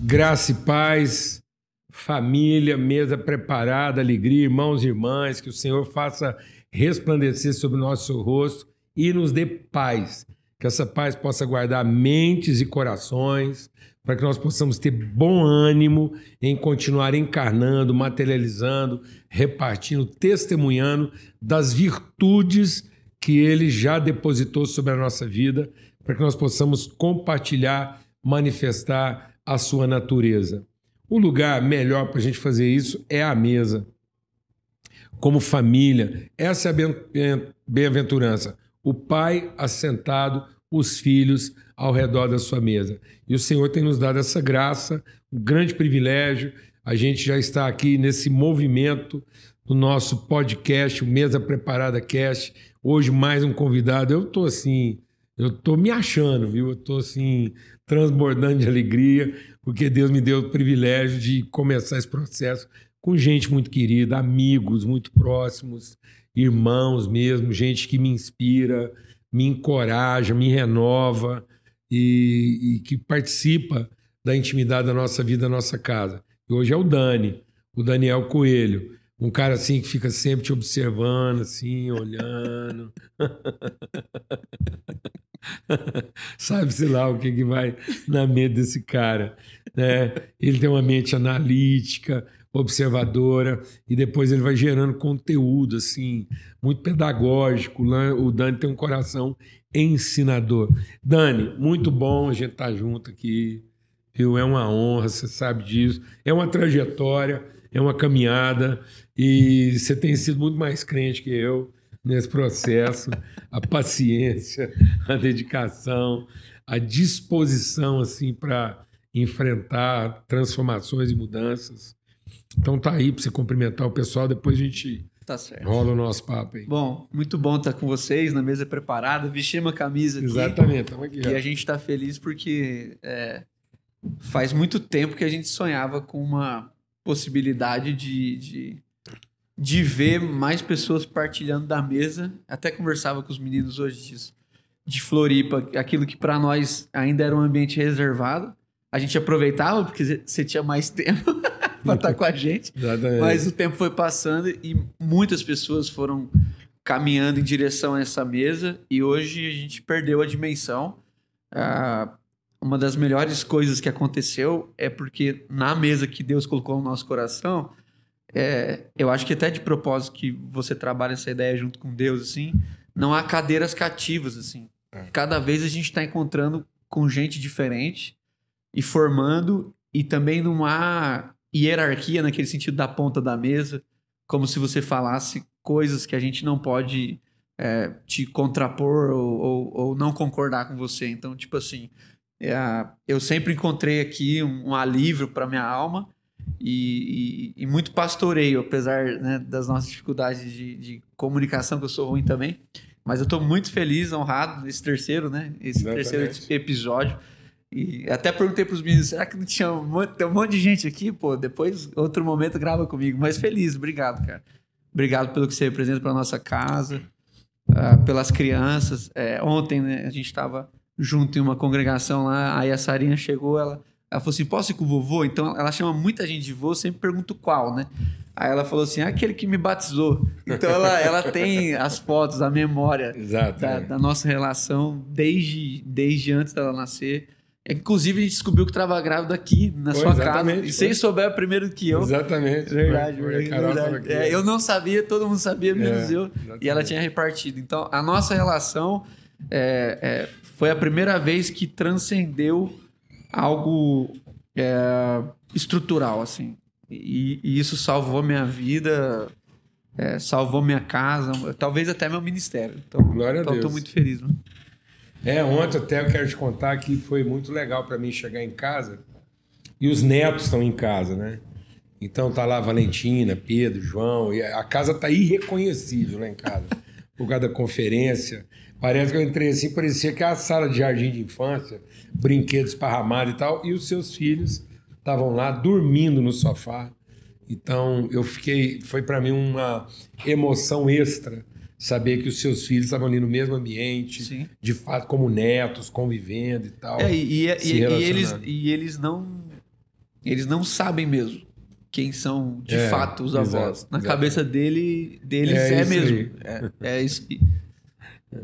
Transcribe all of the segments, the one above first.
Graça e paz, família, mesa preparada, alegria, irmãos e irmãs, que o Senhor faça resplandecer sobre o nosso rosto e nos dê paz. Que essa paz possa guardar mentes e corações, para que nós possamos ter bom ânimo em continuar encarnando, materializando, repartindo, testemunhando das virtudes que Ele já depositou sobre a nossa vida, para que nós possamos compartilhar, manifestar a sua natureza. O lugar melhor para a gente fazer isso é a mesa. Como família, essa é a bem-aventurança. O pai assentado, os filhos ao redor da sua mesa. E o Senhor tem nos dado essa graça, um grande privilégio. A gente já está aqui nesse movimento do nosso podcast, o Mesa Preparada Cast. Hoje mais um convidado. Eu estou assim, eu estou me achando, viu? Eu estou assim transbordando de alegria, porque Deus me deu o privilégio de começar esse processo com gente muito querida, amigos muito próximos, irmãos mesmo, gente que me inspira, me encoraja, me renova e, e que participa da intimidade da nossa vida, da nossa casa. E hoje é o Dani, o Daniel Coelho. Um cara assim que fica sempre te observando, assim, olhando. Sabe-se lá o que, que vai na mente desse cara. Né? Ele tem uma mente analítica, observadora, e depois ele vai gerando conteúdo, assim, muito pedagógico. O Dani tem um coração ensinador. Dani, muito bom a gente estar tá junto aqui. Viu? É uma honra, você sabe disso. É uma trajetória, é uma caminhada, e você tem sido muito mais crente que eu nesse processo, a paciência, a dedicação, a disposição assim para enfrentar transformações e mudanças. Então tá aí para você cumprimentar o pessoal, depois a gente tá certo. rola o nosso papo aí. Bom, muito bom estar com vocês na mesa preparada, vestir uma camisa aqui. Exatamente, estamos aqui. Já. E a gente está feliz porque é, faz muito tempo que a gente sonhava com uma possibilidade de, de de ver mais pessoas partilhando da mesa. Até conversava com os meninos hoje disso. De Floripa, aquilo que para nós ainda era um ambiente reservado. A gente aproveitava porque você tinha mais tempo para estar tá com a gente. Exatamente. Mas o tempo foi passando e muitas pessoas foram caminhando em direção a essa mesa e hoje a gente perdeu a dimensão. Ah, uma das melhores coisas que aconteceu é porque na mesa que Deus colocou no nosso coração, é, eu acho que até de propósito que você trabalha essa ideia junto com Deus, assim, não há cadeiras cativas, assim. É. Cada vez a gente está encontrando com gente diferente e formando, e também não há hierarquia naquele sentido da ponta da mesa, como se você falasse coisas que a gente não pode é, te contrapor ou, ou, ou, não concordar com você. Então, tipo assim, é, eu sempre encontrei aqui um, um alívio para minha alma e, e, e, muito pastoreio, apesar né, das nossas dificuldades de, de, comunicação, que eu sou ruim também. Mas eu estou muito feliz, honrado nesse terceiro, né? Esse Exatamente. terceiro episódio. E até perguntei para os meninos, será que não tinha um monte, tem um monte de gente aqui? Pô, depois, outro momento, grava comigo. Mas feliz, obrigado, cara. Obrigado pelo que você representa para nossa casa, uh, pelas crianças. É, ontem, né, a gente estava junto em uma congregação lá, aí a Sarinha chegou, ela ela falou assim: posso ir com o vovô? Então ela chama muita gente de vô, sempre pergunto qual, né? Aí ela falou assim: aquele que me batizou. Então ela, ela tem as fotos, a memória Exato, da, é. da, nossa relação desde, desde antes dela nascer. Inclusive, a gente descobriu que estava grávida aqui, na foi, sua casa. E sem souber primeiro que eu. Exatamente. Verdade, foi, verdade. É, eu não sabia, todo mundo sabia, menos é, eu. Exatamente. E ela tinha repartido. Então, a nossa relação é, é foi a primeira vez que transcendeu algo é, estrutural, assim. E, e, isso salvou minha vida, é, salvou minha casa, talvez até meu ministério. Então, Glória então. Estou muito feliz. Mano. É, ontem até eu quero te contar que foi muito legal para mim chegar em casa e os netos estão em casa, né? Então tá lá Valentina, Pedro, João, e a casa tá irreconhecível lá em casa. Por causa da conferência. Parece que eu entrei assim, parecia que era a sala de jardim de infância brinquedos esparramados e tal, e os seus filhos estavam lá dormindo no sofá. Então eu fiquei, foi para mim uma emoção extra saber que os seus filhos estavam ali no mesmo ambiente, Sim. de fato, como netos, convivendo e tal. É, e, e- e- eles, e eles não. Eles não sabem mesmo quem são de É, fato os exato, avós. Na exato. cabeça dele, deles É é, mesmo. aí. É, é isso. que-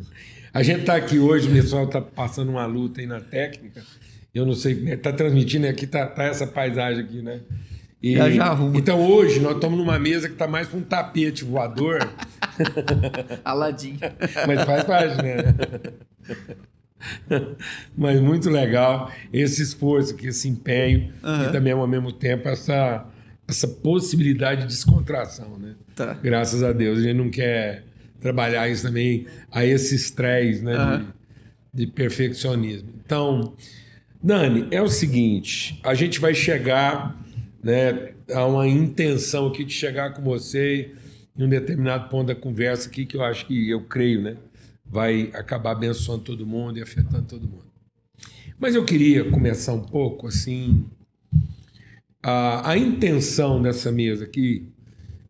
A gente tá aqui hoje, o pessoal tá passando uma luta aí na técnica. Eu não sei, né, tá transmitindo aqui, tá, tá essa paisagem aqui, né? E- Já, já arruma. Então hoje nós estamos numa mesa que tá mais para um tapete voador, Aladim. mas faz parte, né? Mas muito legal esse esforço, aqui, esse empenho Aham. e também ao mesmo tempo essa, essa possibilidade de descontração, né? Tá. Graças a Deus. A gente não quer trabalhar isso também a esse estresse né, Aham. de, de perfeccionismo. Então, Dani, é o seguinte: a gente vai chegar né, a uma intenção aqui de chegar com você em um determinado ponto da conversa aqui que eu acho que eu creio, né? Vai acabar abençoando todo mundo e afetando todo mundo. Mas eu queria começar um pouco assim. A, a intenção dessa mesa aqui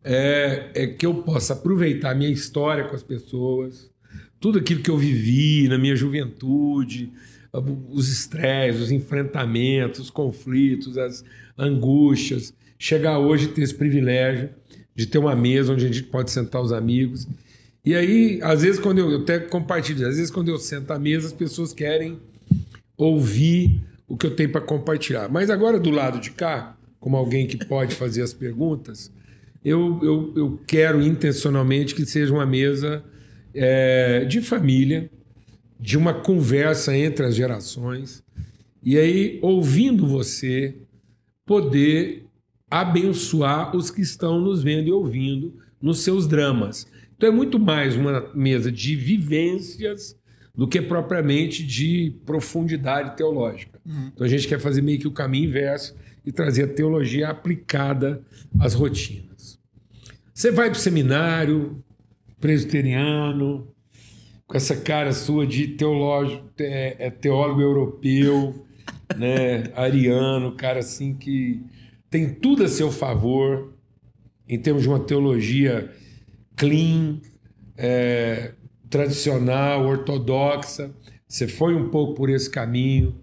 é, é que eu possa aproveitar a minha história com as pessoas, tudo aquilo que eu vivi na minha juventude, os estresses, os enfrentamentos, os conflitos, as angústias, chegar hoje e ter esse privilégio de ter uma mesa onde a gente pode sentar os amigos. E aí, às vezes, quando eu, eu até compartilho, às vezes, quando eu sento à mesa, as pessoas querem ouvir o que eu tenho para compartilhar. Mas agora, do lado de cá, como alguém que pode fazer as perguntas, eu, eu, eu quero intencionalmente que seja uma mesa é, de família, de uma conversa entre as gerações, e aí, ouvindo você, poder abençoar os que estão nos vendo e ouvindo nos seus dramas. Então é muito mais uma mesa de vivências do que propriamente de profundidade teológica. Então a gente quer fazer meio que o caminho inverso e trazer a teologia aplicada às rotinas. Você vai para o seminário presbiteriano, com essa cara sua de teológico, é, é teólogo europeu, né, ariano, cara assim que tem tudo a seu favor em termos de uma teologia clean, é, tradicional, ortodoxa. Você foi um pouco por esse caminho.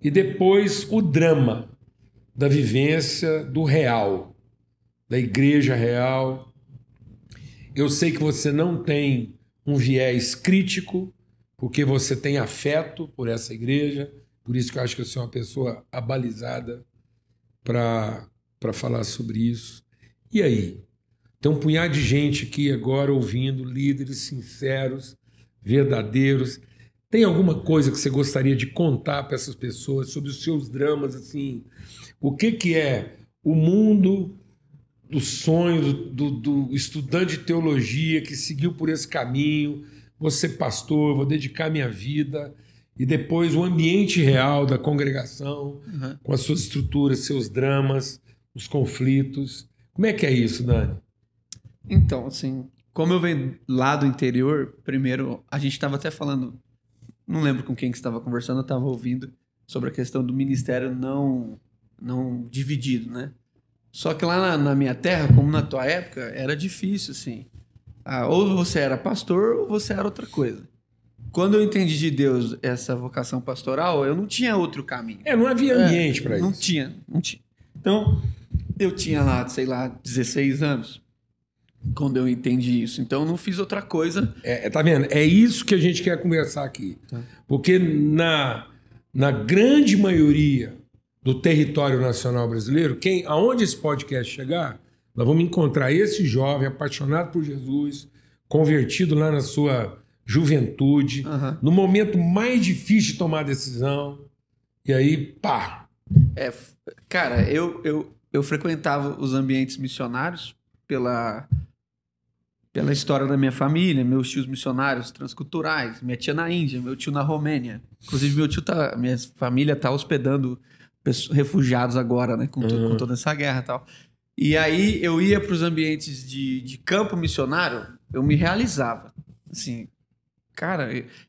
E depois o drama da vivência do real, da igreja real. Eu sei que você não tem um viés crítico, porque você tem afeto por essa igreja, por isso que eu acho que você é uma pessoa abalizada para falar sobre isso. E aí? Tem um punhado de gente aqui agora ouvindo, líderes sinceros, verdadeiros. Tem alguma coisa que você gostaria de contar para essas pessoas sobre os seus dramas, assim? O que, que é o mundo do sonho do, do estudante de teologia que seguiu por esse caminho? Vou ser pastor, vou dedicar minha vida. E depois o ambiente real da congregação, Uhum. com as suas estruturas, seus dramas, os conflitos. Como é que é isso, Dani? Então, assim, como eu venho lá do interior, primeiro, a gente estava até falando, não lembro com quem que estava conversando, eu estava ouvindo sobre a questão do ministério não, não dividido, né? Só que lá na, na minha terra, como na tua época, era difícil, assim. Ah, ou você era pastor ou você era outra coisa. Quando eu entendi de Deus essa vocação pastoral, eu não tinha outro caminho. É, não havia É, ambiente para Não isso. tinha, não tinha. Então, eu tinha lá, sei lá, 16 anos quando eu entendi isso. Então, eu não fiz outra coisa. É, tá vendo? É isso que a gente quer conversar aqui. Tá. Porque na, na grande maioria do território nacional brasileiro, quem, aonde esse podcast chegar, nós vamos encontrar esse jovem apaixonado por Jesus, convertido lá na sua juventude, Aham. no momento mais difícil de tomar a decisão, e aí, pá, É, cara, eu, eu, eu frequentava os ambientes missionários pela, pela história da minha família, meus tios missionários transculturais, minha tia na Índia, meu tio na Romênia. Inclusive, meu tio tá, minha família tá hospedando pessoas- refugiados agora, né, com, Uhum. com toda essa guerra e tal. E aí eu ia para os ambientes de, de campo missionário, eu me realizava. Assim, cara,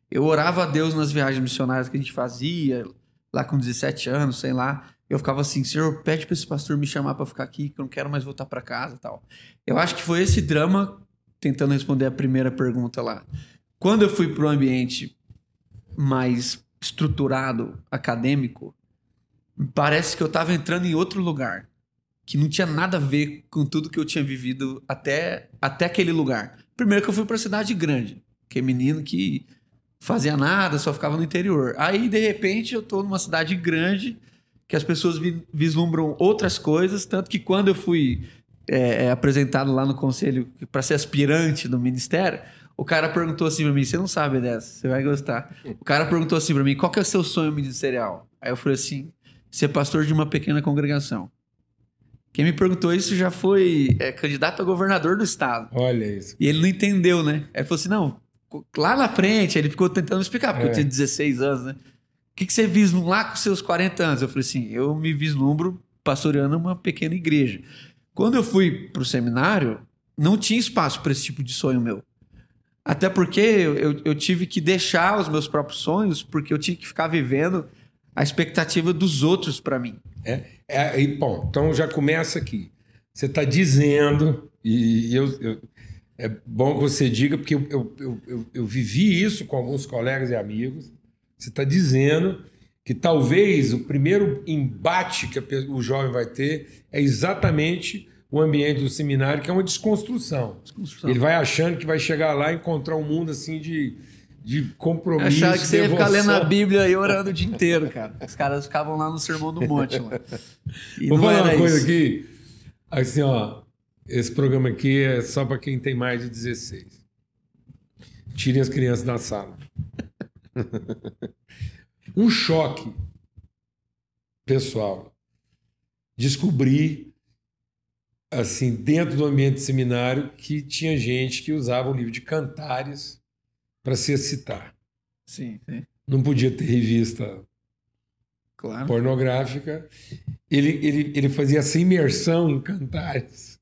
eu- orava a Deus nas viagens missionárias que a gente fazia, lá com 17 anos, sei lá. Eu ficava assim, Senhor, pede para esse pastor me chamar para ficar aqui, que eu não quero mais voltar para casa tal. Eu acho que foi esse drama tentando responder a primeira pergunta lá. Quando eu fui para o ambiente mais estruturado, acadêmico, parece que eu estava entrando em outro lugar que não tinha nada a ver com tudo que eu tinha vivido até, até aquele lugar. Primeiro que eu fui para cidade grande, que é menino que fazia nada, só ficava no interior. Aí, de repente, eu tô numa cidade grande que as pessoas vi, vislumbram outras coisas, tanto que quando eu fui é, é, apresentado lá no conselho para ser aspirante do ministério, o cara perguntou assim para mim: você não sabe dessa, você vai gostar. O cara perguntou assim para mim: qual que é o seu sonho ministerial? Aí eu falei assim: ser pastor de uma pequena congregação. Quem me perguntou isso já foi é, candidato a governador do estado. Olha isso. E ele não entendeu, né? Aí falou assim: não, lá na frente, ele ficou tentando explicar, porque é. eu tinha 16 anos, né? O que, que você vislumbra lá com seus 40 anos? Eu falei assim: eu me vislumbro pastoreando uma pequena igreja. Quando eu fui para o seminário, não tinha espaço para esse tipo de sonho meu. Até porque eu, eu tive que deixar os meus próprios sonhos, porque eu tinha que ficar vivendo a expectativa dos outros para mim. É, é, e, bom, então já começa aqui. Você está dizendo, e eu, eu, é bom que você diga, porque eu, eu, eu, eu vivi isso com alguns colegas e amigos. Você está dizendo que talvez o primeiro embate que o jovem vai ter é exatamente o ambiente do seminário, que é uma desconstrução. desconstrução. Ele vai achando que vai chegar lá e encontrar um mundo assim de de compromisso. Achava que você ia ficar lendo a Bíblia e orando o dia inteiro, cara. Os caras ficavam lá no Sermão do Monte. E Vou falar uma coisa isso. aqui. Assim, ó. Esse programa aqui é só para quem tem mais de 16. Tirem as crianças da sala. um choque pessoal. Descobri, assim, dentro do ambiente de seminário, que tinha gente que usava o livro de cantares para se excitar. Sim, sim. Não podia ter revista claro. pornográfica. Ele, ele, ele fazia essa imersão em cantares.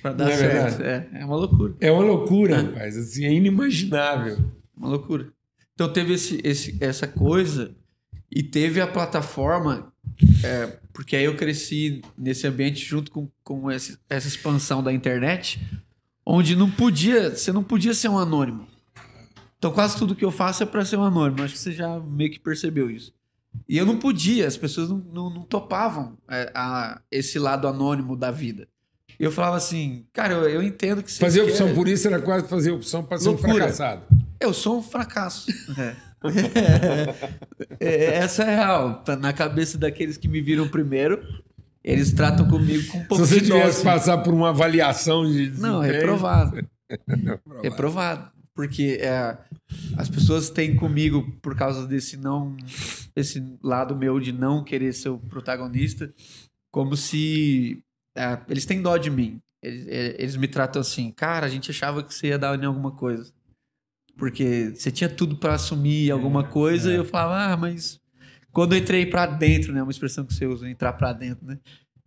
Para dar é certo. É, é uma loucura. É uma loucura, é. rapaz. Assim, é inimaginável. Uma loucura. Então teve esse, esse, essa coisa e teve a plataforma, é, porque aí eu cresci nesse ambiente junto com, com esse, essa expansão da internet, onde não podia, você não podia ser um anônimo. Então quase tudo que eu faço é para ser um anônimo. Acho que você já meio que percebeu isso. E eu não podia, as pessoas não, não, não topavam é, a, esse lado anônimo da vida. Eu falava assim, cara, eu, eu entendo que você. Fazer opção por isso era quase fazer opção para ser um fracassado. Eu sou um fracasso. É. é, essa é real. Tá na cabeça daqueles que me viram primeiro, eles tratam comigo com um pouco Se você tivesse passar por uma avaliação de. Não, reprovado. reprovado porque é, as pessoas têm comigo por causa desse não esse lado meu de não querer ser o protagonista como se é, eles têm dó de mim eles, é, eles, me tratam assim cara a gente achava que você ia dar em alguma coisa porque você tinha tudo para assumir alguma coisa é. e eu falava ah mas quando eu entrei para dentro né uma expressão que você usa entrar para dentro né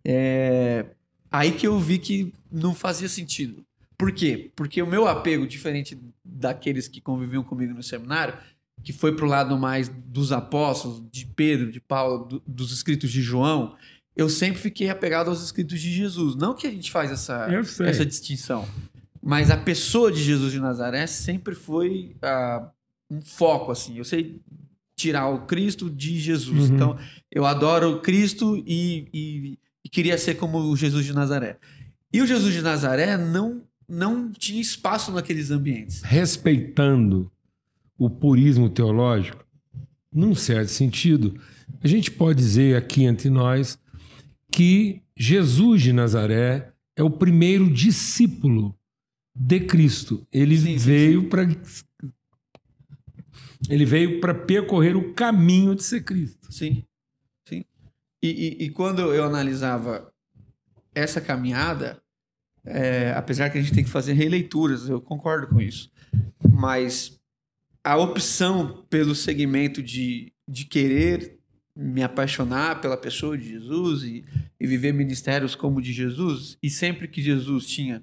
é aí que eu vi que não fazia sentido por quê? Porque o meu apego, diferente daqueles que conviviam comigo no seminário, que foi para o lado mais dos apóstolos, de Pedro, de Paulo, do, dos escritos de João, eu sempre fiquei apegado aos escritos de Jesus. Não que a gente faz essa, essa distinção, mas a pessoa de Jesus de Nazaré sempre foi uh, um foco, assim. Eu sei tirar o Cristo de Jesus. Uhum. Então, eu adoro Cristo e, e, e queria ser como o Jesus de Nazaré. E o Jesus de Nazaré não não tinha espaço naqueles ambientes. Respeitando o purismo teológico, num certo sentido, a gente pode dizer aqui entre nós que Jesus de Nazaré é o primeiro discípulo de Cristo. Ele sim, veio para ele veio para percorrer o caminho de ser Cristo. Sim, sim. E, e, e quando eu analisava essa caminhada, é, apesar que a gente tem que fazer releituras, eu concordo com isso. Mas a opção pelo segmento de, de querer me apaixonar pela pessoa de Jesus e, e viver ministérios como o de Jesus, e sempre que Jesus tinha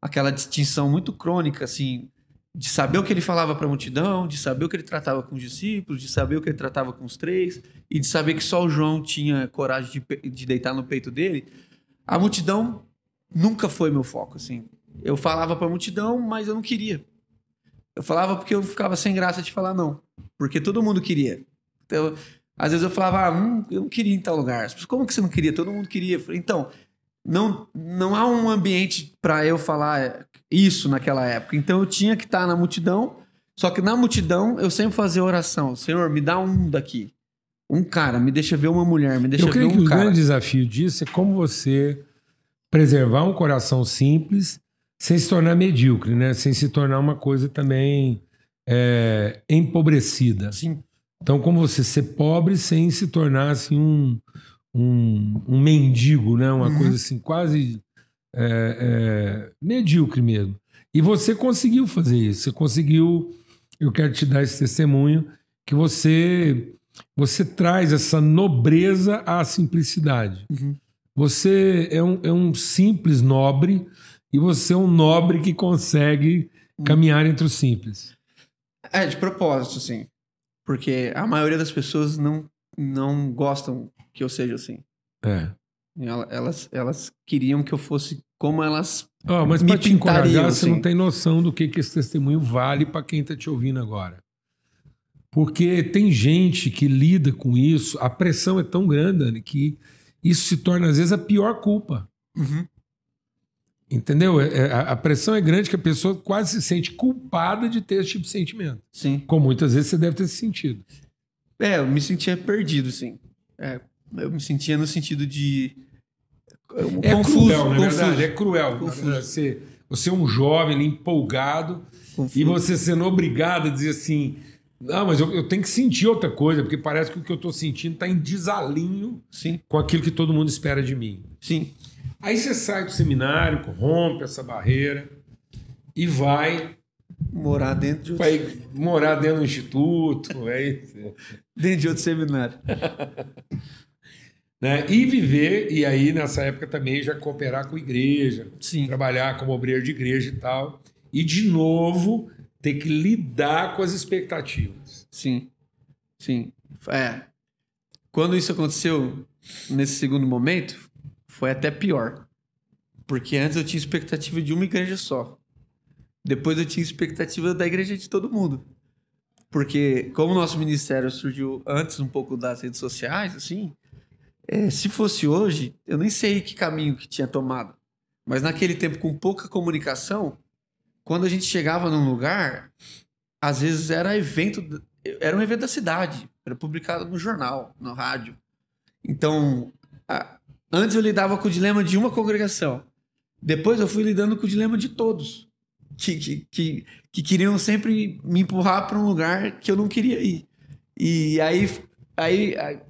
aquela distinção muito crônica, assim, de saber o que ele falava para a multidão, de saber o que ele tratava com os discípulos, de saber o que ele tratava com os três, e de saber que só o João tinha coragem de, de deitar no peito dele, a multidão nunca foi meu foco, assim. Eu falava pra multidão, mas eu não queria. Eu falava porque eu ficava sem graça de falar não. Porque todo mundo queria. Então, às vezes eu falava, ah, hum, eu não queria em tal lugar. Como que você não queria? Todo mundo queria. Então, não, não há um ambiente pra eu falar isso naquela época. Então eu tinha que estar na multidão. Só que na multidão eu sempre fazia oração. Senhor, me dá um daqui. Um cara, me deixa ver uma mulher, me deixa Eu ver creio que um o cara. grande desafio disso é como você preservar um coração simples sem se tornar medíocre, né? Sem se tornar uma coisa também é, empobrecida. Sim. Então, como você ser pobre sem se tornar assim um, um, um mendigo, né? Uma Uhum. coisa assim quase é, é, medíocre mesmo. E você conseguiu fazer isso. Você conseguiu. Eu quero te dar esse testemunho que você você traz essa nobreza à simplicidade. Uhum. Você é um, é um simples nobre e você é um nobre que consegue caminhar entre os simples. É, de propósito, sim. Porque a maioria das pessoas não, não gostam que eu seja assim. É. Ela- Elas, elas queriam que eu fosse como elas. Ó, mas Me te encorajar, pintariam, você assim. não tem noção do que, que esse testemunho vale para quem está te ouvindo agora. Porque tem gente que lida com isso, a pressão é tão grande, Dani, que isso se torna, às vezes, a pior culpa. Entendeu? É- é- a a pressão é grande que a pessoa quase se sente culpada de ter esse tipo de sentimento. Sim. Como muitas vezes você deve ter se sentido. É, eu me sentia perdido, sim. É, eu me sentia no sentido de. É confuso, cruel, na confuso, verdade. É cruel. Confuso. verdade, Você, você é um jovem empolgado confuso. e você sendo obrigado a dizer assim: não, mas eu, eu tenho que sentir outra coisa, porque parece que o que eu estou sentindo está em desalinho Sim, com aquilo que todo mundo espera de mim. sim. Aí você sai do seminário, rompe essa barreira e vai, Morar dentro de outro, vai morar dentro do instituto, é isso. dentro de outro seminário. né? E viver, e aí nessa época também já cooperar com a igreja, Sim. trabalhar como obreiro de igreja e tal. E de novo ter que lidar com as expectativas. Sim. Sim. É. Quando isso aconteceu nesse segundo momento, foi até pior. Porque antes eu tinha expectativa de uma igreja só. Depois eu tinha expectativa da igreja de todo mundo. Porque como o nosso ministério surgiu antes um pouco das redes sociais, assim, é, se fosse hoje, eu nem sei que caminho que tinha tomado. Mas naquele tempo, com pouca comunicação, quando a gente chegava num lugar, às vezes era evento, era um evento da cidade, era publicado no jornal, no rádio. Então, a- antes eu lidava com o dilema de uma congregação. Depois eu fui lidando com o dilema de todos. Que, que, que, que queriam sempre me empurrar para um lugar que eu não queria ir. E aí, aí, aí,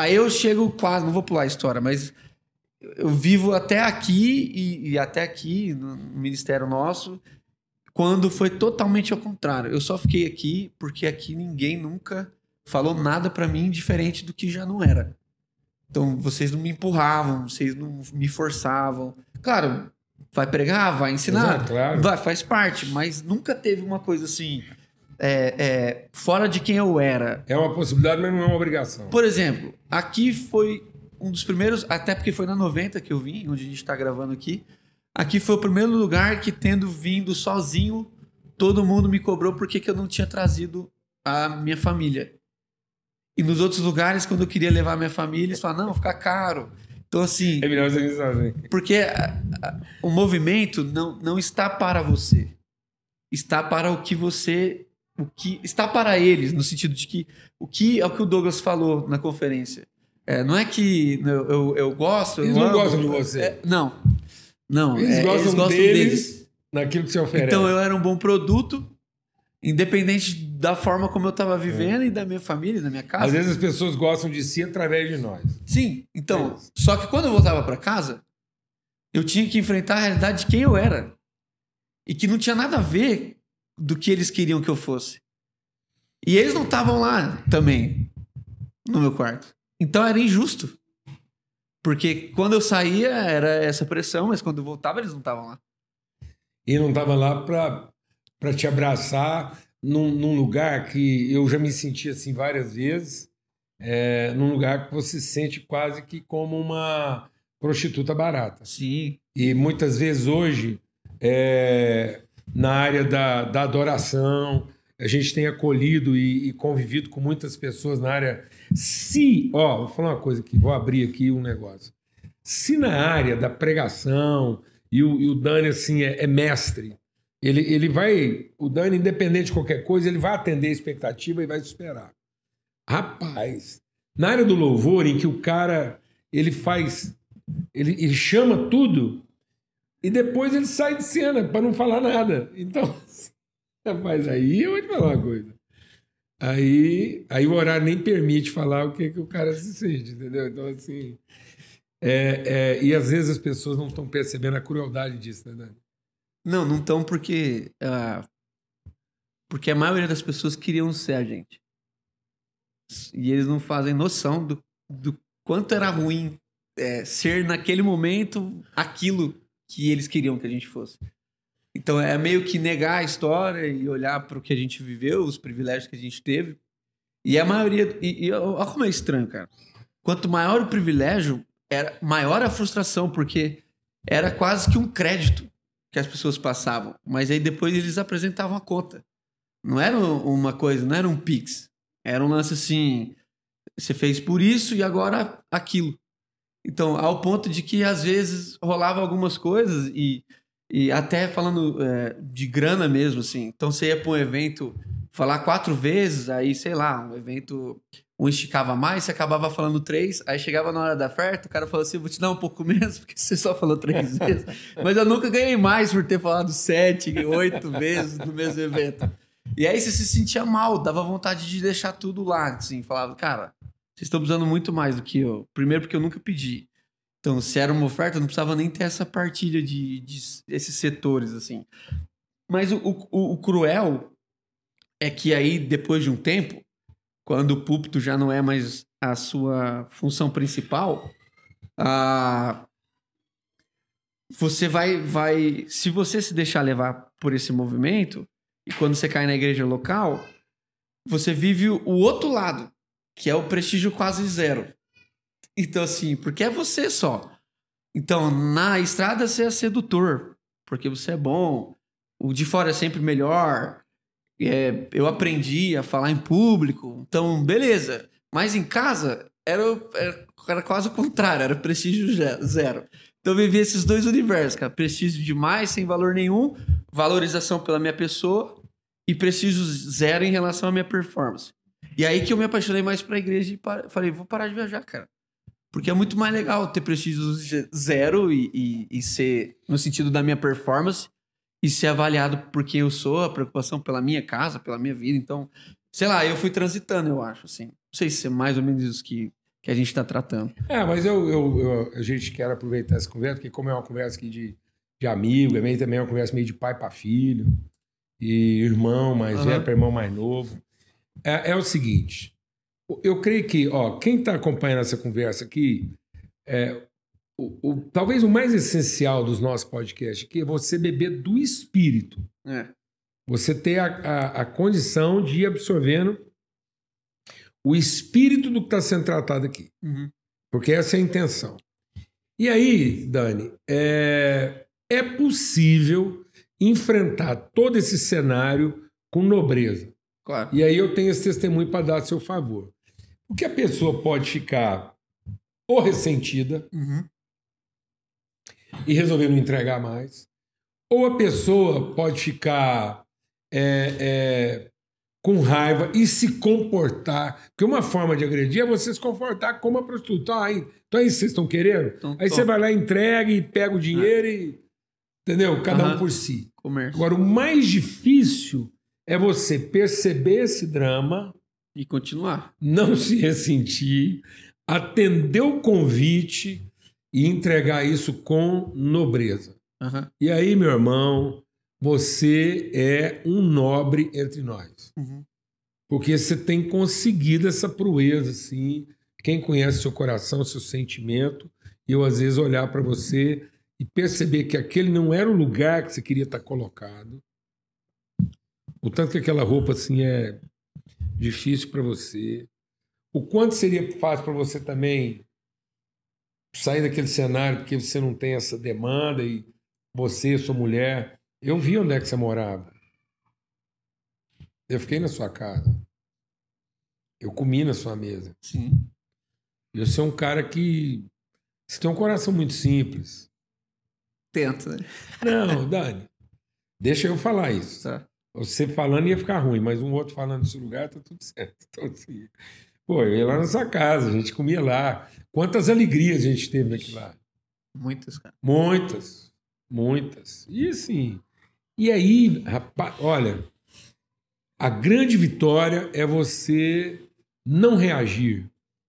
aí eu chego quase, não vou pular a história, mas eu vivo até aqui e, e até aqui no ministério nosso, quando foi totalmente ao contrário. Eu só fiquei aqui porque aqui ninguém nunca falou nada para mim diferente do que já não era. Então vocês não me empurravam, vocês não me forçavam. Claro, vai pregar, vai ensinar, Exato, claro. vai, faz parte, mas nunca teve uma coisa assim é, é, fora de quem eu era. É uma possibilidade, mas não é uma obrigação. Por exemplo, aqui foi um dos primeiros, até porque foi na 90 que eu vim, onde a gente está gravando aqui. Aqui foi o primeiro lugar que, tendo vindo sozinho, todo mundo me cobrou porque que eu não tinha trazido a minha família. E nos outros lugares, quando eu queria levar a minha família, eles falavam, não, fica caro. Então, assim, É melhor você sozinho. porque a- a- o movimento não, não está para você. Está para o que você. O que, está para eles, no sentido de que o que é o que o Douglas falou na conferência. É, não é que eu, eu, eu gosto. eu Eles não amo, gostam de você. é, não. Não. Eles é, gostam, deles, naquilo que você oferece. Então eu era um bom produto, independente da forma como eu estava vivendo e da minha família, da minha casa. Às vezes as pessoas gostam de si através de nós. Sim, então. É. Só que quando eu voltava pra casa, eu tinha que enfrentar a realidade de quem eu era. E que não tinha nada a ver do que eles queriam que eu fosse. E eles não estavam lá também, no meu quarto. Então era injusto. Porque quando eu saía era essa pressão, mas quando eu voltava eles não estavam lá. E não estava lá para te abraçar num, num lugar que eu já me senti assim várias vezes, é, num lugar que você se sente quase que como uma prostituta barata. Sim. E muitas vezes hoje é, na área da, da adoração. A gente tem acolhido e, e, convivido com muitas pessoas na área. Se, ó, vou falar uma coisa aqui, vou abrir aqui um negócio. Se na área da pregação, e o, e o Dani, assim, é, é mestre, ele, ele vai. O Dani, independente de qualquer coisa, ele vai atender a expectativa e vai esperar. Rapaz, na área do louvor, em que o cara ele faz. Ele, ele chama tudo e depois ele sai de cena para não falar nada. Então, rapaz, aí eu vou te falar uma coisa. Aí, aí o horário nem permite falar o que, que o cara se sente, entendeu? Então, assim. É, é, e às vezes as pessoas não estão percebendo a crueldade disso, né, Dani? Não, não estão porque. Uh, porque a maioria das pessoas queriam ser a gente. E eles não fazem noção do, do quanto era ruim é, ser naquele momento aquilo que eles queriam que a gente fosse. Então é meio que negar a história e olhar para o que a gente viveu, os privilégios que a gente teve. E a maioria. E, e olha como é estranho, cara. Quanto maior o privilégio, era maior a frustração, porque era quase que um crédito que as pessoas passavam. Mas aí depois eles apresentavam a conta. Não era uma coisa, não era um Pix. Era um lance assim: você fez por isso e agora aquilo. Então, ao ponto de que às vezes rolava algumas coisas e, e até falando é, de grana mesmo, assim. Então, você ia para um evento falar quatro vezes, aí, sei lá, um evento um esticava mais, você acabava falando três, aí chegava na hora da oferta, o cara falou assim: vou te dar um pouco menos, porque você só falou três vezes. Mas eu nunca ganhei mais por ter falado sete, oito vezes no mesmo evento. E aí você se sentia mal, dava vontade de deixar tudo lá, assim, falava, cara, vocês estão precisando muito mais do que eu. Primeiro porque eu nunca pedi. Então, se era uma oferta, não precisava nem ter essa partilha de, de esses setores, assim. Mas o, o, o cruel é que aí, depois de um tempo, quando o púlpito já não é mais a sua função principal, você vai, vai. Se você se deixar levar por esse movimento, e quando você cai na igreja local, você vive o outro lado, que é o prestígio quase zero. Então, assim, porque é você só. Então, na estrada você é sedutor, porque você é bom. O de fora é sempre melhor. É, eu aprendi a falar em público, então, beleza. Mas em casa era, era, era quase o contrário, era prestígio zero. Então eu vivi esses dois universos, cara. Prestígio demais, sem valor nenhum, valorização pela minha pessoa e prestígio zero em relação à minha performance. E aí que eu me apaixonei mais pra igreja e falei, vou parar de viajar, cara. Porque é muito mais legal ter prestígio zero e, e, e, ser no sentido da minha performance e ser avaliado por quem eu sou, a preocupação pela minha casa, pela minha vida. Então, sei lá, eu fui transitando, eu acho, assim. Não sei se é mais ou menos isso que, que a gente está tratando. É, mas eu, eu, eu, a gente quer aproveitar essa conversa, porque como é uma conversa aqui de, de amigo, é meio, também é uma conversa meio de pai para filho, e irmão mais uhum. velho para irmão mais novo. É, é, o seguinte, eu creio que, ó, quem está acompanhando essa conversa aqui, é, o, o, talvez o mais essencial dos nossos podcasts aqui é você beber do espírito. É. Você ter a, a, a condição de ir absorvendo o espírito do que está sendo tratado aqui. Uhum. Porque essa é a intenção. E aí, Dani, é, é possível enfrentar todo esse cenário com nobreza. Claro. E aí eu tenho esse testemunho para dar a seu favor. Porque a pessoa pode ficar ou ressentida uhum. e resolver não entregar mais, ou a pessoa pode ficar é, é, com raiva e se comportar. Porque uma forma de agredir é você se comportar como uma prostituta. Ah, então aí vocês estão querendo? Então, aí você vai lá, entrega e pega o dinheiro ah. e. Entendeu? Cada uhum. um por si. Comércio. Agora, o mais difícil é você perceber esse drama e continuar. Não se ressentir, atender o convite e entregar isso com nobreza. Uhum. E aí, meu irmão, você é um nobre entre nós. Uhum. Porque você tem conseguido essa proeza, assim. Quem conhece seu coração, seu sentimento, e eu às vezes olhar para você e perceber que aquele não era o lugar que você queria estar colocado. O tanto que aquela roupa assim é difícil para você. O quanto seria fácil para você também sair daquele cenário porque você não tem essa demanda e você, sua mulher. Eu vi onde é que você morava. Eu fiquei na sua casa. Eu comi na sua mesa. Sim. Eu sou um cara que. Você tem um coração muito simples. Tenta, né? Não, Dani. Deixa eu falar isso. Tá. Você falando ia ficar ruim, mas um outro falando nesse lugar tá tudo certo. Então, assim, pô, eu ia lá na sua casa, a gente comia lá. Quantas alegrias a gente teve naquilo lá. Muitas, cara. Muitas, muitas. E assim, e aí, rapaz, olha, a grande vitória é você não reagir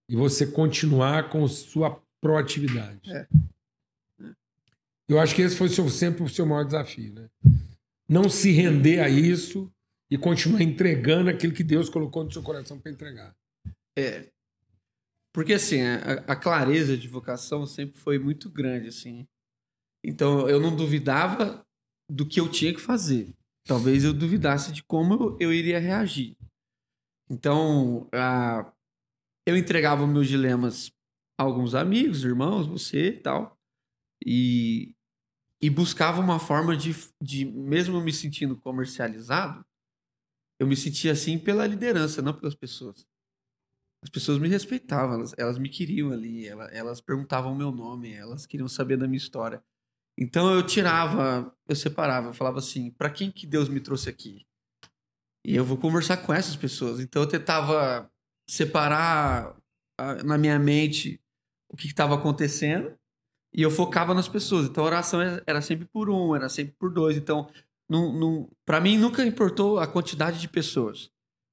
e você continuar com sua proatividade. É. Eu acho que esse foi sempre o seu maior desafio, né? Não se render a isso e continuar entregando aquilo que Deus colocou no seu coração para entregar. É. Porque, assim, a, a clareza de vocação sempre foi muito grande, assim. Então, eu não duvidava do que eu tinha que fazer. Talvez eu duvidasse de como eu, eu iria reagir. Então, a, eu entregava meus dilemas a alguns amigos, irmãos, você e tal. E, e buscava uma forma de, de, mesmo me sentindo comercializado, eu me sentia assim pela liderança, não pelas pessoas. As pessoas me respeitavam, elas, elas me queriam ali, ela- elas, perguntavam o meu nome, elas queriam saber da minha história. Então eu tirava, eu separava, eu falava assim, para quem que Deus me trouxe aqui? E eu vou conversar com essas pessoas. Então eu tentava separar ah, na minha mente o que estava acontecendo e eu focava nas pessoas. Então a oração era- era sempre por um, era sempre por dois. Então, não, não, para mim nunca importou a quantidade de pessoas.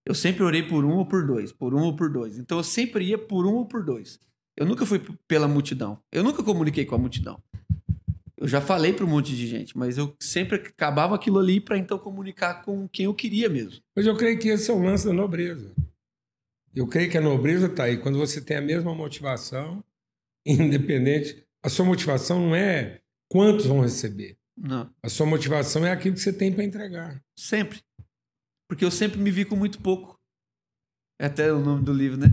Eu sempre orei por um ou por dois, por um ou por dois. Então eu sempre ia por um ou por dois. Eu nunca fui pela multidão. Eu nunca comuniquei com a multidão. Eu já falei para um monte de gente, mas eu sempre acabava aquilo ali para então comunicar com quem eu queria mesmo. Mas eu creio que esse é o lance da nobreza. Eu creio que a nobreza está aí. Quando você tem a mesma motivação, independente. A sua motivação não é quantos vão receber. Não, A sua motivação é aquilo que você tem para entregar. sempre. Porque eu sempre me vi com muito pouco. É até o nome do livro, né?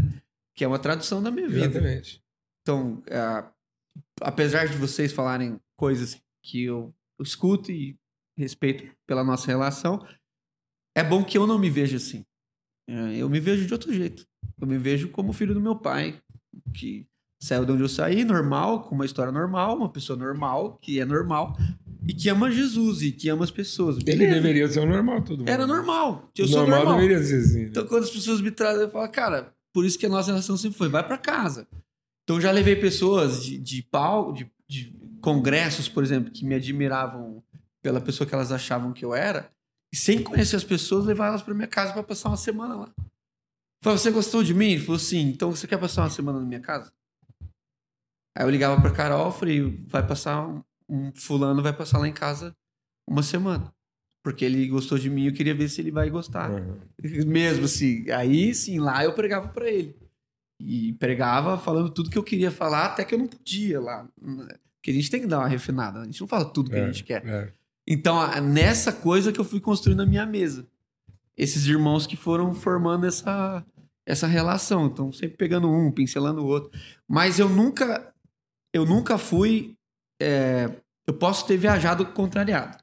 Que é uma tradução da minha vida. Exatamente. Então, ah, apesar de vocês falarem coisas que eu, eu escuto e respeito pela nossa relação, é bom que eu não me veja assim. É, eu me vejo de outro jeito. Eu me vejo como filho do meu pai, que saiu de onde eu saí, normal, com uma história normal, uma pessoa normal, que é normal, e que ama Jesus e que ama as pessoas. Ele Beleza. deveria ser o normal, todo mundo. Era normal. Eu normal, normal. deveria ser assim. né? Então, quando as pessoas me trazem, eu falo, cara, por isso que a nossa relação sempre foi, vai pra casa. Então, já levei pessoas de, de pau, de, de congressos, por exemplo, que me admiravam pela pessoa que elas achavam que eu era, e sem conhecer as pessoas, levar elas pra minha casa pra passar uma semana lá. Falei, você gostou de mim? Ele falou, sim. Então, você quer passar uma semana na minha casa? Aí eu ligava pra Carol, falei, vai passar, um, um fulano vai passar lá em casa uma semana. Porque ele gostou de mim, eu queria ver se ele vai gostar. Uhum. Mesmo assim. Aí sim, lá eu pregava pra ele. E pregava falando tudo que eu queria falar, até que eu não podia lá. Porque a gente tem que dar uma refinada, a gente não fala tudo que a É, gente quer. é. Então, a- nessa coisa que eu fui construindo a minha mesa. Esses irmãos que foram formando essa, essa relação. Então, sempre pegando um, pincelando o outro. Mas eu nunca, eu nunca fui. é, eu posso ter viajado contrariado.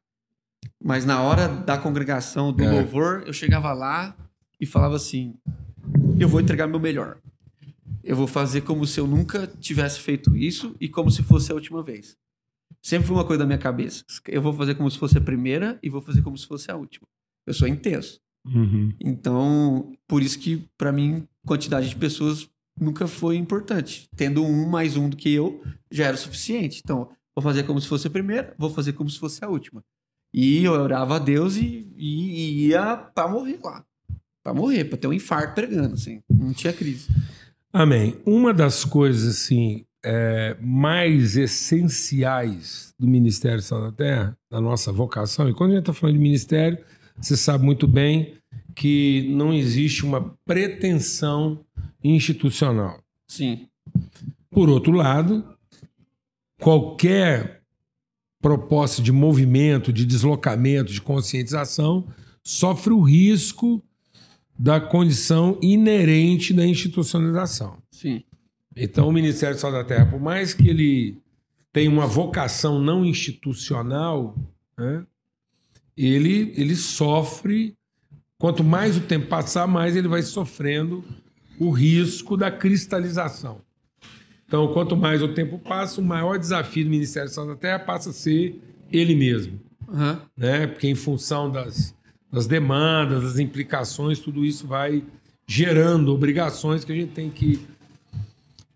Mas na hora da congregação, do É. louvor, eu chegava lá e falava assim: eu vou entregar meu melhor. Eu vou fazer como se eu nunca tivesse feito isso e como se fosse a última vez. Sempre foi uma coisa da minha cabeça. Eu vou fazer como se fosse a primeira e vou fazer como se fosse a última. Eu sou intenso. Uhum. Então, por isso que, pra mim, quantidade de pessoas nunca foi importante. Tendo um mais um do que eu, já era o suficiente. Então, vou fazer como se fosse a primeira, vou fazer como se fosse a última. E eu orava a Deus e, e- e ia pra morrer lá. Pra morrer, pra ter um infarto pregando, assim. Não tinha crise. Amém. Uma das coisas assim é, mais essenciais do Ministério Sal da Terra, da nossa vocação, e quando a gente está falando de ministério, você sabe muito bem que não existe uma pretensão institucional. Sim. Por outro lado, qualquer proposta de movimento, de deslocamento, de conscientização, sofre o risco da condição inerente da institucionalização. Sim. Então, o Ministério Sal da Terra, por mais que ele tem uma vocação não institucional, né? ele, ele sofre. Quanto mais o tempo passar, mais ele vai sofrendo o risco da cristalização. Então, quanto mais o tempo passa, o maior desafio do Ministério da Saúde da Terra passa a ser ele mesmo. Aham. Né? Porque, em função das, das demandas, das implicações, tudo isso vai gerando obrigações que a gente tem que.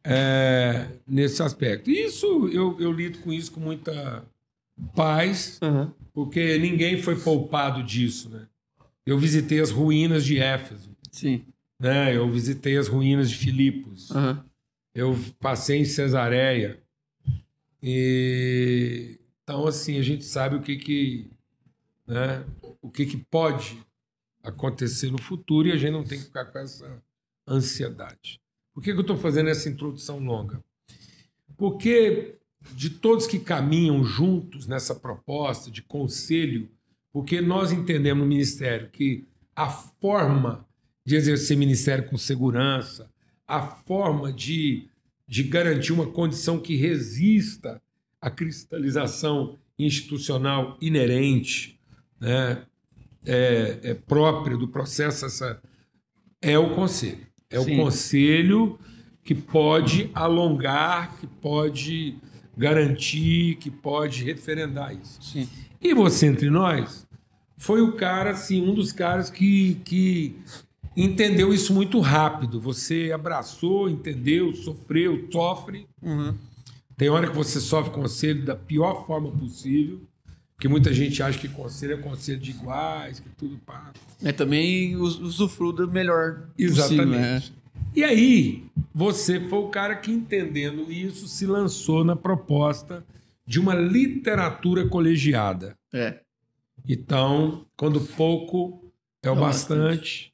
É, nesse aspecto. E isso, eu, eu lido com isso com muita paz, Aham. porque ninguém foi poupado disso. Né? Eu visitei as ruínas de Éfeso, Sim. né? eu visitei as ruínas de Filipos. Aham. Eu passei em Cesareia. E então assim, a gente sabe o que que, né, o que que pode acontecer no futuro e a gente não tem que ficar com essa ansiedade. Por que, que eu estou fazendo essa introdução longa? Porque de todos que caminham juntos nessa proposta de conselho, porque nós entendemos no ministério que a forma de exercer ministério com segurança, a forma de, de garantir uma condição que resista à cristalização institucional inerente, né, é, é própria do processo, essa, é o conselho. É Sim. o conselho que pode alongar, que pode garantir, que pode referendar isso. Sim. E você entre nós foi o cara, assim, um dos caras que, que entendeu isso muito rápido. Você abraçou, entendeu, sofreu, sofre. Uhum. Tem hora que você sofre conselho da pior forma possível, porque muita gente acha que conselho é conselho de iguais, que tudo passa. Mas também us- usufruo do melhor possível, Exatamente. E aí, você foi o cara que, entendendo isso, se lançou na proposta de uma literatura colegiada. É. É. Então, quando pouco é o É o bastante,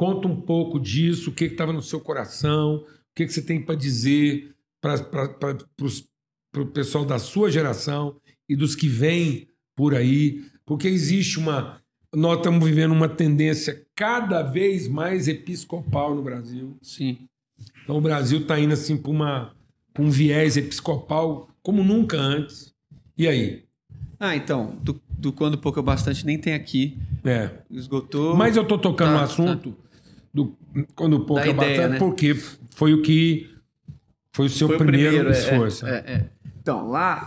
conta um pouco disso, o que estava no seu coração, o que, que você tem para dizer para o pessoal da sua geração e dos que vêm por aí, porque existe uma. Nós estamos vivendo uma tendência cada vez mais episcopal no Brasil. Sim. Então o Brasil está indo assim para uma pra um viés episcopal como nunca antes. E aí? Ah, então, do, do quando pouco é bastante nem tem aqui. É. Esgotou. Mas eu tô tocando Tá, no assunto do quando pouco Da é ideia, bastante, né? porque foi o que foi o seu Foi o primeiro, é, esforço. É, é, é. Então, lá,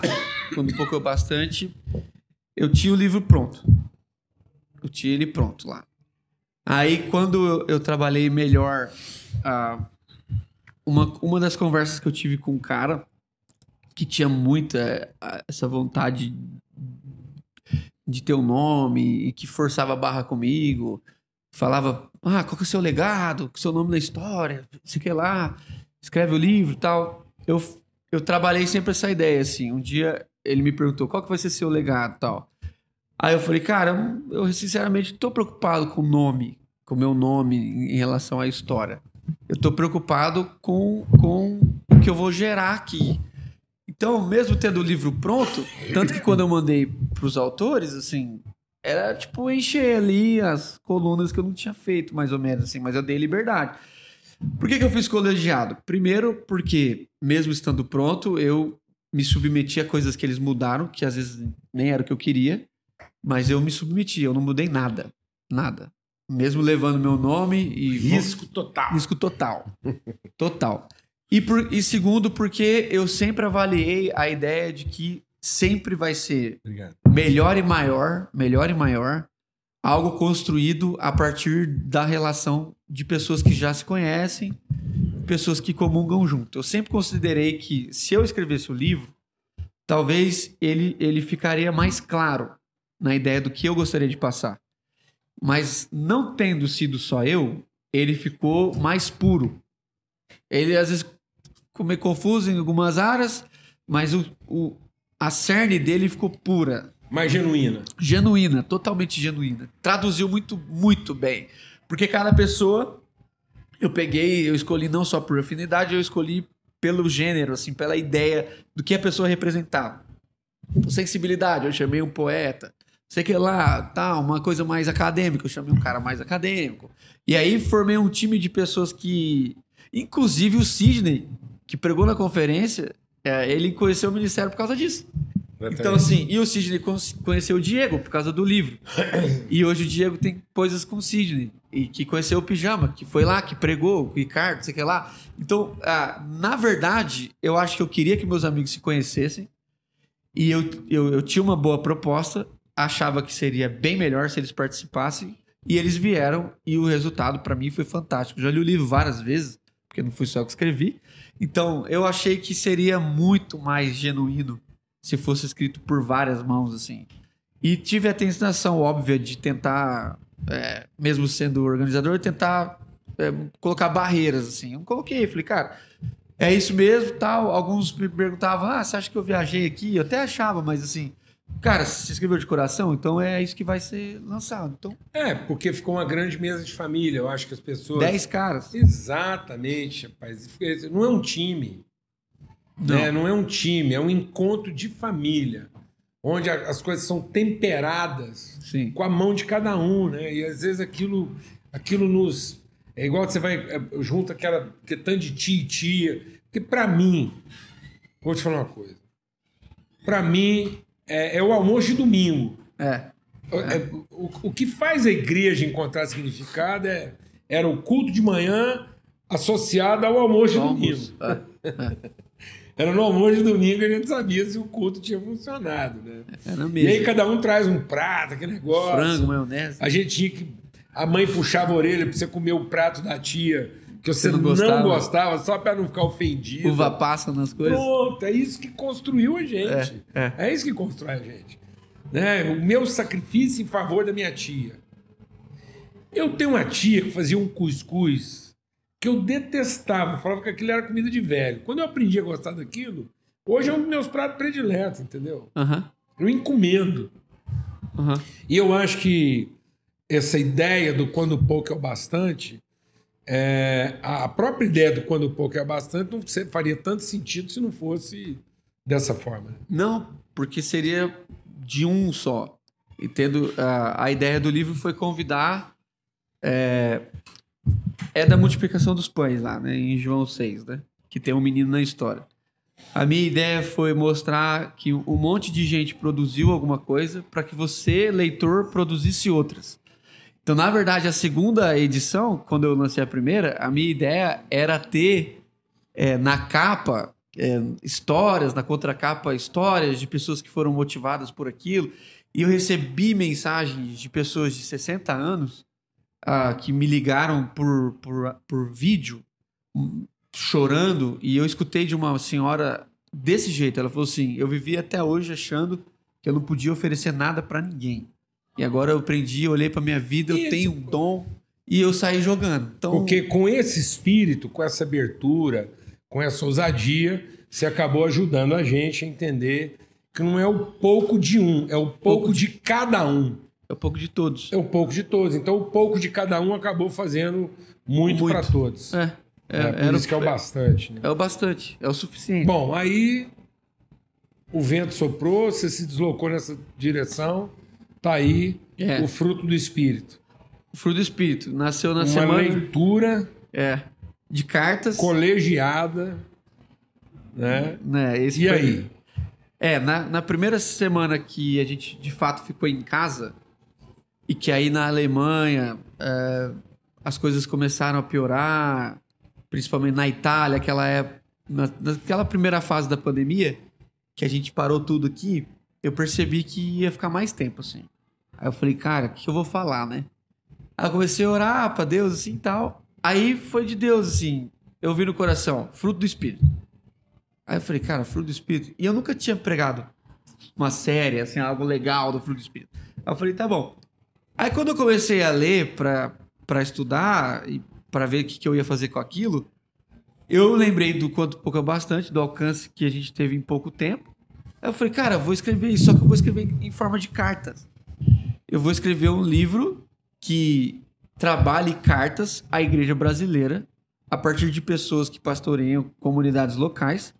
quando pouco é bastante, eu tinha o livro pronto. Eu tinha ele pronto lá. Aí, quando eu, eu trabalhei melhor, ah, uma, uma das conversas que eu tive com um cara que tinha muita ah, essa vontade de ter um nome e que forçava a barra comigo, falava, ah, qual que é o seu legado, o seu nome na história, sei que lá, escreve o livro tal. Eu, eu trabalhei sempre essa ideia, assim. Um dia ele me perguntou, qual que vai ser seu legado tal. Aí eu falei, cara, eu sinceramente tô preocupado com o nome, com o meu nome em relação à história. Eu tô preocupado com, com o que eu vou gerar aqui. Então, mesmo tendo o livro pronto, tanto que quando eu mandei pros autores, assim, era tipo encher ali as colunas que eu não tinha feito, mais ou menos, assim, mas eu dei liberdade. Por que, que eu fiz colegiado? Primeiro, porque, mesmo estando pronto, eu me submeti a coisas que eles mudaram, que às vezes nem era o que eu queria, mas eu me submeti, eu não mudei nada. Nada. Mesmo levando meu nome e. Risco total. Risco total. Total. E, por- e segundo, porque eu sempre avaliei a ideia de que sempre vai ser Obrigado. melhor e maior, melhor e maior, algo construído a partir da relação de pessoas que já se conhecem, pessoas que comungam junto. Eu sempre considerei que se eu escrevesse o livro, talvez ele, ele ficaria mais claro na ideia do que eu gostaria de passar. Mas não tendo sido só eu, ele ficou mais puro. Ele às vezes ficou meio confuso em algumas áreas, mas o, o, a cerne dele ficou pura, Mais genuína. genuína, totalmente genuína. Traduziu muito, muito bem. Porque cada pessoa, eu peguei, eu escolhi não só por afinidade, eu escolhi pelo gênero, assim, pela ideia do que a pessoa representava. Por sensibilidade, eu chamei um poeta. Sei que lá, tá, uma coisa mais acadêmica, eu chamei um cara mais acadêmico. E aí formei um time de pessoas que, inclusive o Sidney, que pregou na conferência, é, ele conheceu o ministério por causa disso. Então, assim, e o Sidney conheceu o Diego por causa do livro. E hoje o Diego tem coisas com o Sidney. E que conheceu o Pijama, que foi lá, que pregou, o Ricardo, sei que lá. Então, ah, na verdade, eu acho que eu queria que meus amigos se conhecessem. E eu, eu, eu tinha uma boa proposta, achava que seria bem melhor se eles participassem. E eles vieram e o resultado para mim foi fantástico. Já li o livro várias vezes, porque não fui só eu que escrevi. Então, eu achei que seria muito mais genuíno se fosse escrito por várias mãos, assim. E tive a tentação óbvia de tentar, é, mesmo sendo organizador, tentar é, colocar barreiras, assim. Eu coloquei, falei, cara, é isso mesmo, tal. Alguns me perguntavam, ah, você acha que eu viajei aqui? Eu até achava, mas assim, cara, se escreveu de coração, então é isso que vai ser lançado. Então, É, porque ficou uma grande mesa de família. Eu acho que as pessoas. dez caras. Exatamente, rapaz. Não é um time. Não. Né? Não é um time, é um encontro de família. Onde as coisas são temperadas Sim. com a mão de cada um, né? E às vezes aquilo, aquilo nos. É igual você vai. é, junta aquela que tanto de tia e tia. Porque pra mim, vou te falar uma coisa. Pra mim, é, é o almoço de domingo. É. É, o, o que faz a igreja encontrar significado é, era o culto de manhã associado ao almoço de domingo. Almoço. É. Era no almoço de domingo que a gente sabia se o culto tinha funcionado, né? Era E aí mesmo. cada um traz um prato, aquele negócio. Frango, maionese. A gente tinha que. A mãe puxava a orelha pra você comer o prato da tia que você, Você não não, gostava. gostava, só pra não ficar ofendido. Uva passa nas coisas. Pronto, é isso que construiu a gente. É, É, isso que constrói a gente. Né? O meu sacrifício em favor da minha tia. Eu tenho uma tia que fazia um cuscuz que eu detestava, falava que aquilo era comida de velho. Quando eu aprendi a gostar daquilo, hoje é um dos meus pratos prediletos, entendeu? Aham. Eu encomendo. Aham. E eu acho que essa ideia do quando pouco é o bastante, é, a própria ideia do quando pouco é bastante não faria tanto sentido se não fosse dessa forma. Não, porque seria de um só. E tendo a, a ideia do livro foi convidar é, é da multiplicação dos pães lá, né, em João 6, né, que tem um menino na história. A minha ideia foi mostrar que um monte de gente produziu alguma coisa para que você, leitor, produzisse outras. Então, na verdade, a segunda edição, quando eu lancei a primeira, a minha ideia era ter é, na capa é, histórias, na contracapa histórias de pessoas que foram motivadas por aquilo. E eu recebi mensagens de pessoas de 60 anos ah, que me ligaram por, por, por vídeo, chorando. E eu escutei de uma senhora desse jeito. Ela falou assim: Eu vivi até hoje achando que eu não podia oferecer nada para ninguém. E agora eu aprendi, olhei para minha vida, eu Isso, tenho um dom e eu saí jogando. Então, Porque com esse espírito, com essa abertura, com essa ousadia, você acabou ajudando a gente a entender que não é o pouco de um, é o pouco de cada um. é um pouco de todos. É o pouco de todos. Então, o pouco de cada um acabou fazendo muito, Muito. para todos. É, É, por era isso que é o bastante. Né? É o bastante, é o suficiente. Bom, aí o vento soprou, você se deslocou nessa direção, tá aí É. o fruto do espírito. O fruto do espírito nasceu na Uma semana leitura é, de cartas. colegiada, né? Né, E foi- aí? É, na, na primeira semana que a gente de fato ficou em casa e que aí na Alemanha é, as coisas começaram a piorar, principalmente na Itália, aquela época, na, naquela primeira fase da pandemia, que a gente parou tudo aqui, eu percebi que ia ficar mais tempo assim. Aí eu falei, cara, o que eu vou falar, né? Aí eu comecei a orar pra Deus assim tal. Aí foi de Deus assim, eu vi no coração, fruto do Espírito. Aí eu falei, cara, fruto do Espírito. E eu nunca tinha pregado uma série, assim, algo legal do fruto do Espírito. Aí eu falei, tá bom. Aí quando eu comecei a ler pra, pra estudar e pra ver o que, que eu ia fazer com aquilo, eu lembrei do quanto pouco é bastante, do alcance que a gente teve em pouco tempo. Aí eu falei, cara, vou escrever isso, só que eu vou escrever em forma de cartas. Eu vou escrever um livro que trabalhe cartas à igreja brasileira a partir de pessoas que pastoreiam comunidades locais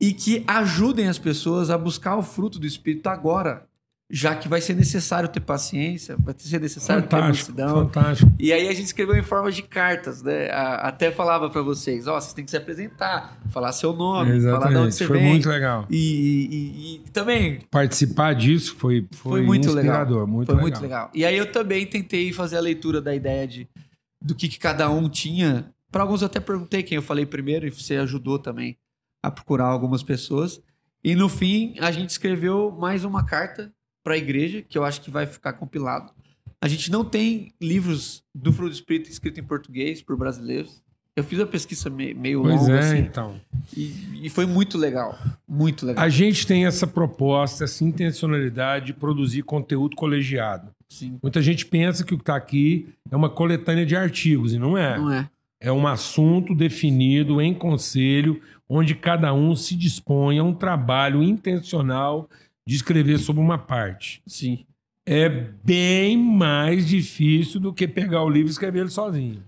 e que ajudem as pessoas a buscar o fruto do Espírito agora, já que vai ser necessário ter paciência, vai ser necessário Fantástico, ter mansidão. fantástico. E aí a gente escreveu em forma de cartas, né? Até falava para vocês, ó, vocês têm que se apresentar, falar seu nome, falar de onde você Exatamente. Foi vem. muito legal. E, e- e também Participar disso foi, foi, foi, muito inspirador. legal. Muito foi legal. muito legal. E aí eu também tentei fazer a leitura da ideia de do que, que cada um tinha. Para alguns eu até perguntei quem eu falei primeiro e você ajudou também a procurar algumas pessoas. E no fim a gente escreveu mais uma carta para a igreja que eu acho que vai ficar compilado. A gente não tem livros do Fruto do Espírito escrito em português por brasileiros. Eu fiz uma pesquisa me- meio Pois longa é, assim, então. e, e foi muito legal, muito legal. A gente tem essa proposta, essa intencionalidade de produzir conteúdo colegiado. Sim, Muita gente pensa que o que está aqui é uma coletânea de artigos, e não é. não é? É um assunto definido em conselho, onde cada um se dispõe a um trabalho intencional de escrever sobre uma parte. Sim. É bem mais difícil do que pegar o livro e escrever ele sozinho.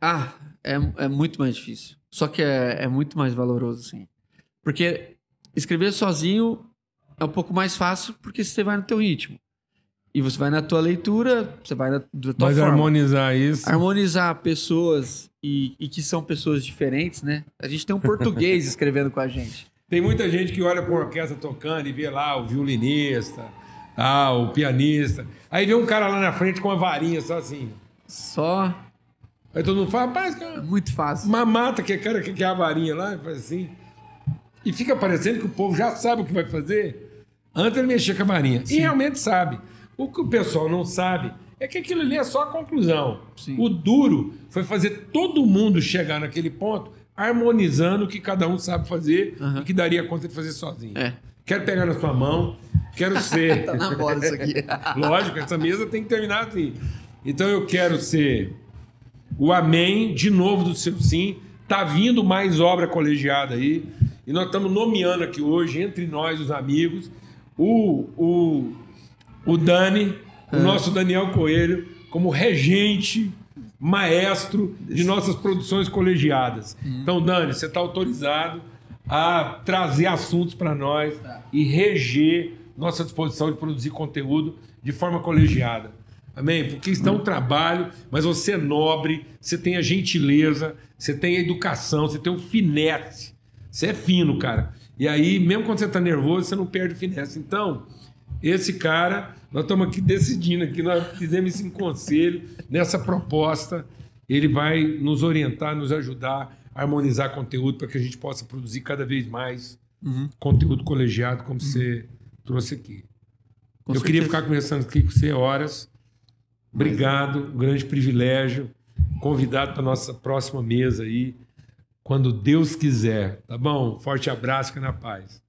Ah, é, é muito mais difícil. Só que é, é muito mais valoroso, sim. Porque escrever sozinho é um pouco mais fácil porque você vai no teu ritmo. E você vai na tua leitura, você vai na tua Mas forma. harmonizar isso. Harmonizar pessoas e, e que são pessoas diferentes, né? A gente tem um português escrevendo com a gente. Tem muita gente que olha para uma orquestra tocando e vê lá o violinista, ah, o pianista. Aí vê um cara lá na frente com uma varinha só assim. Só Aí todo mundo fala, rapaz, cara, muito fácil. mamata que é cara que quer a varinha lá, faz assim. E fica parecendo que o povo já sabe o que vai fazer antes ele mexer com a varinha. E realmente sabe. O que o pessoal não sabe é que aquilo ali é só a conclusão. Sim. O duro foi fazer todo mundo chegar naquele ponto harmonizando o que cada um sabe fazer e que daria conta de fazer sozinho. É. Quero pegar na sua mão, quero ser. Tá na moda isso aqui. Lógico, essa mesa tem que terminar assim. Então eu quero ser o amém de novo do seu sim. Tá vindo mais obra colegiada aí. E nós estamos nomeando aqui hoje, entre nós, os amigos, o, o, o Dani, o nosso Daniel Coelho, como regente, maestro de nossas produções colegiadas. Então, Dani, você está autorizado a trazer assuntos para nós e reger nossa disposição de produzir conteúdo de forma colegiada. Amém? Porque isso dá um trabalho, mas você é nobre, você tem a gentileza, você tem a educação, você tem o finesse. Você é fino, cara. E aí, mesmo quando você está nervoso, você não perde o finesse. Então, esse cara, nós estamos aqui decidindo aqui, nós fizemos isso em conselho, nessa proposta, ele vai nos orientar, nos ajudar a harmonizar conteúdo para que a gente possa produzir cada vez mais conteúdo colegiado, como você trouxe aqui. Com Eu queria certeza. ficar conversando aqui com você horas. Obrigado, um grande privilégio. Convidado para nossa próxima mesa aí, quando Deus quiser, tá bom? Forte abraço, fica na paz.